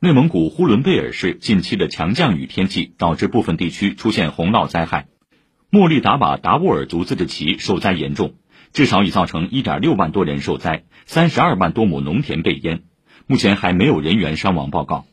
内蒙古呼伦贝尔市近期的强降雨天气导致部分地区出现洪涝灾害，莫力达瓦达斡尔族自治旗受灾严重，至少已造成一点六万多人受灾，三十二万多亩农田被淹，目前还没有人员伤亡报告。